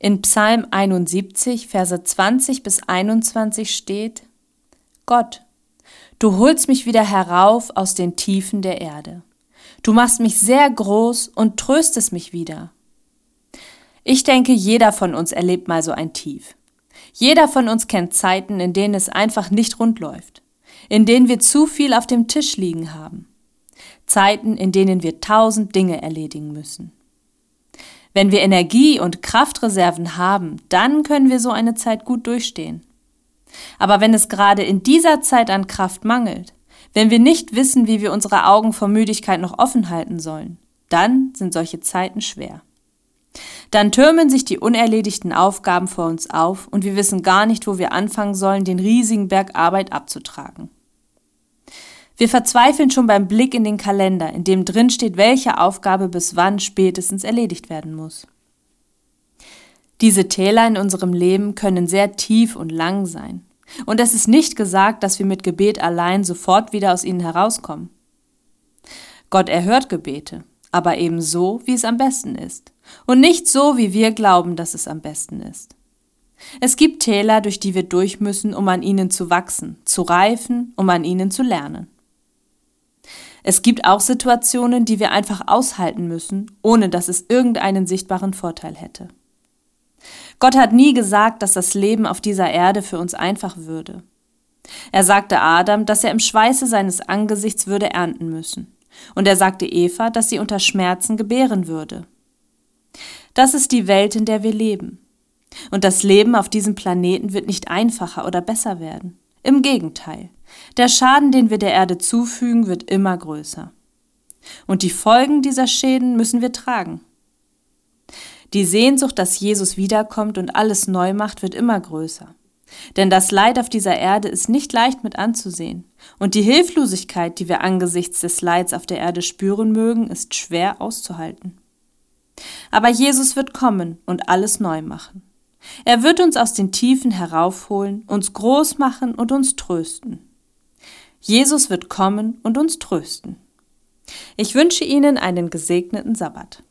In Psalm 71, Verse 20 bis 21 steht, Gott, du holst mich wieder herauf aus den Tiefen der Erde. Du machst mich sehr groß und tröstest mich wieder. Ich denke, jeder von uns erlebt mal so ein Tief. Jeder von uns kennt Zeiten, in denen es einfach nicht rund läuft, in denen wir zu viel auf dem Tisch liegen haben. Zeiten, in denen wir tausend Dinge erledigen müssen. Wenn wir Energie und Kraftreserven haben, dann können wir so eine Zeit gut durchstehen. Aber wenn es gerade in dieser Zeit an Kraft mangelt, wenn wir nicht wissen, wie wir unsere Augen vor Müdigkeit noch offen halten sollen, dann sind solche Zeiten schwer. Dann türmen sich die unerledigten Aufgaben vor uns auf und wir wissen gar nicht, wo wir anfangen sollen, den riesigen Berg Arbeit abzutragen. Wir verzweifeln schon beim Blick in den Kalender, in dem drin steht, welche Aufgabe bis wann spätestens erledigt werden muss. Diese Täler in unserem Leben können sehr tief und lang sein. Und es ist nicht gesagt, dass wir mit Gebet allein sofort wieder aus ihnen herauskommen. Gott erhört Gebete, aber eben so, wie es am besten ist. Und nicht so, wie wir glauben, dass es am besten ist. Es gibt Täler, durch die wir durch müssen, um an ihnen zu wachsen, zu reifen, um an ihnen zu lernen. Es gibt auch Situationen, die wir einfach aushalten müssen, ohne dass es irgendeinen sichtbaren Vorteil hätte. Gott hat nie gesagt, dass das Leben auf dieser Erde für uns einfach würde. Er sagte Adam, dass er im Schweiße seines Angesichts würde ernten müssen. Und er sagte Eva, dass sie unter Schmerzen gebären würde. Das ist die Welt, in der wir leben. Und das Leben auf diesem Planeten wird nicht einfacher oder besser werden. Im Gegenteil. Der Schaden, den wir der Erde zufügen, wird immer größer. Und die Folgen dieser Schäden müssen wir tragen. Die Sehnsucht, dass Jesus wiederkommt und alles neu macht, wird immer größer. Denn das Leid auf dieser Erde ist nicht leicht mit anzusehen. Und die Hilflosigkeit, die wir angesichts des Leids auf der Erde spüren mögen, ist schwer auszuhalten. Aber Jesus wird kommen und alles neu machen. Er wird uns aus den Tiefen heraufholen, uns groß machen und uns trösten. Jesus wird kommen und uns trösten. Ich wünsche Ihnen einen gesegneten Sabbat.